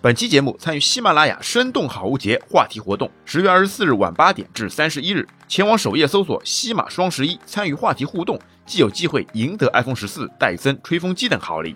本期节目参与喜马拉雅生动好物节话题活动，十月二十四日晚八点至三十一日，前往首页搜索“西马双十一”，参与话题互动，即有机会赢得 iPhone 十四、戴森吹风机等好礼。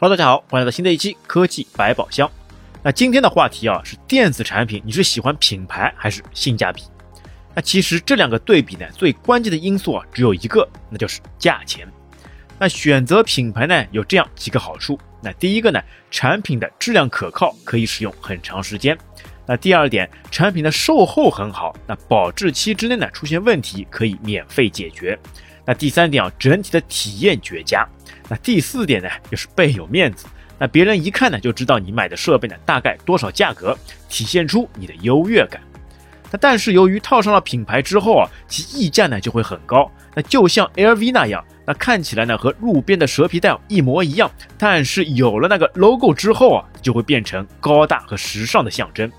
Hello，大家好，欢迎来到新的一期科技百宝箱。那今天的话题啊是电子产品，你是喜欢品牌还是性价比？那其实这两个对比呢，最关键的因素啊只有一个，那就是价钱。那选择品牌呢有这样几个好处。那第一个呢，产品的质量可靠，可以使用很长时间。那第二点，产品的售后很好，那保质期之内呢出现问题可以免费解决。那第三点啊，整体的体验绝佳。那第四点呢，就是倍有面子。那别人一看呢，就知道你买的设备呢大概多少价格，体现出你的优越感。那但是由于套上了品牌之后啊，其溢价呢就会很高。那就像 LV 那样，那看起来呢和路边的蛇皮袋一模一样，但是有了那个 logo 之后啊，就会变成高大和时尚的象征。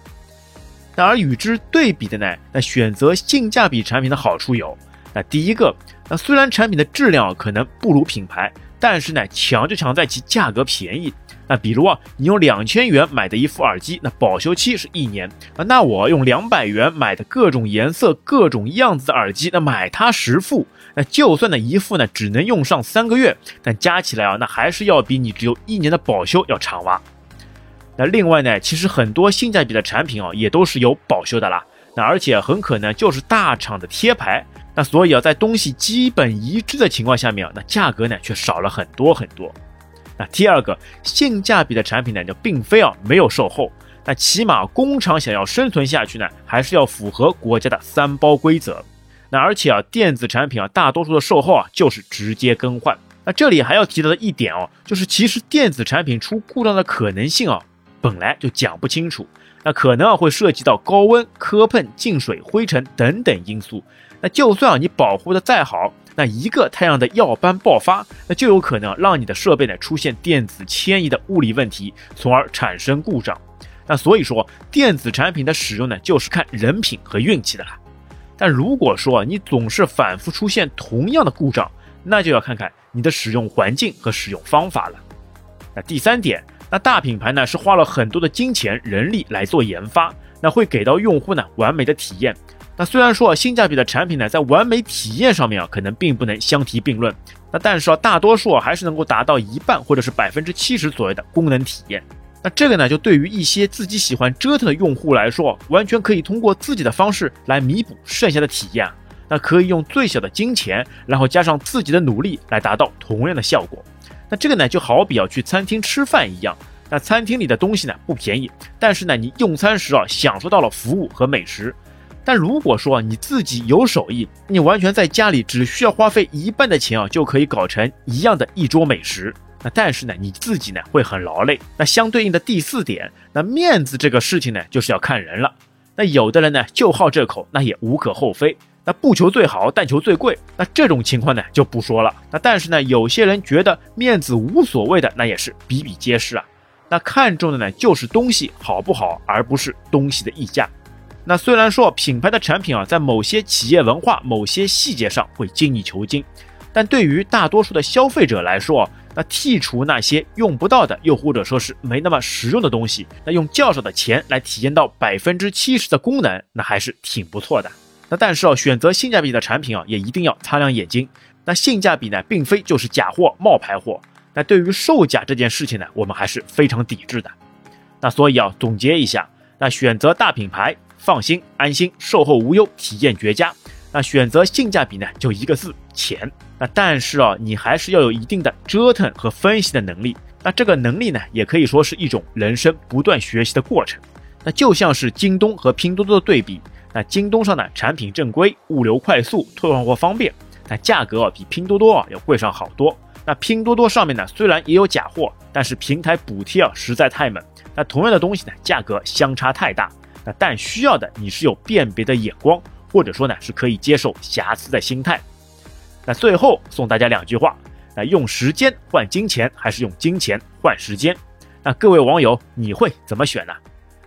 那而与之对比的呢，那选择性价比产品的好处有，那第一个，那虽然产品的质量可能不如品牌。但是呢，强就强在其价格便宜。那比如啊，你用两千元买的一副耳机，那保修期是一年啊。那我用两百元买的各种颜色、各种样子的耳机，那买它十副，那就算呢一副呢只能用上三个月，但加起来啊，那还是要比你只有一年的保修要长哇。那另外呢，其实很多性价比的产品啊，也都是有保修的啦。那而且很可能就是大厂的贴牌。那所以啊，在东西基本一致的情况下面啊，那价格呢却少了很多很多。那第二个性价比的产品呢，就并非啊没有售后，那起码工厂想要生存下去呢，还是要符合国家的三包规则。那而且啊，电子产品啊，大多数的售后啊就是直接更换。那这里还要提到的一点哦，就是其实电子产品出故障的可能性啊，本来就讲不清楚。那可能啊会涉及到高温、磕碰、进水、灰尘等等因素。那就算啊你保护的再好，那一个太阳的耀斑爆发，那就有可能让你的设备呢出现电子迁移的物理问题，从而产生故障。那所以说，电子产品的使用呢，就是看人品和运气的啦。但如果说你总是反复出现同样的故障，那就要看看你的使用环境和使用方法了。那第三点，那大品牌呢是花了很多的金钱、人力来做研发，那会给到用户呢完美的体验。那虽然说啊，性价比的产品呢，在完美体验上面啊，可能并不能相提并论。那但是啊，大多数啊，还是能够达到一半或者是百分之七十左右的功能体验。那这个呢，就对于一些自己喜欢折腾的用户来说，完全可以通过自己的方式来弥补剩下的体验。那可以用最小的金钱，然后加上自己的努力来达到同样的效果。那这个呢，就好比要去餐厅吃饭一样。那餐厅里的东西呢，不便宜，但是呢，你用餐时啊，享受到了服务和美食。但如果说你自己有手艺，你完全在家里只需要花费一半的钱啊，就可以搞成一样的一桌美食。那但是呢，你自己呢会很劳累。那相对应的第四点，那面子这个事情呢，就是要看人了。那有的人呢就好这口，那也无可厚非。那不求最好，但求最贵。那这种情况呢就不说了。那但是呢，有些人觉得面子无所谓的，那也是比比皆是啊。那看重的呢就是东西好不好，而不是东西的溢价。那虽然说品牌的产品啊，在某些企业文化、某些细节上会精益求精，但对于大多数的消费者来说，那剔除那些用不到的，又或者说是没那么实用的东西，那用较少的钱来体验到百分之七十的功能，那还是挺不错的。那但是啊，选择性价比的产品啊，也一定要擦亮眼睛。那性价比呢，并非就是假货、冒牌货。那对于售假这件事情呢，我们还是非常抵制的。那所以啊，总结一下，那选择大品牌。放心安心，售后无忧，体验绝佳。那选择性价比呢，就一个字：钱。那但是啊，你还是要有一定的折腾和分析的能力。那这个能力呢，也可以说是一种人生不断学习的过程。那就像是京东和拼多多的对比。那京东上呢，产品正规，物流快速，退换货方便，但价格啊比拼多多啊要贵上好多。那拼多多上面呢，虽然也有假货，但是平台补贴啊实在太猛。那同样的东西呢，价格相差太大。那但需要的你是有辨别的眼光，或者说呢是可以接受瑕疵的心态。那最后送大家两句话：那用时间换金钱，还是用金钱换时间？那各位网友你会怎么选呢？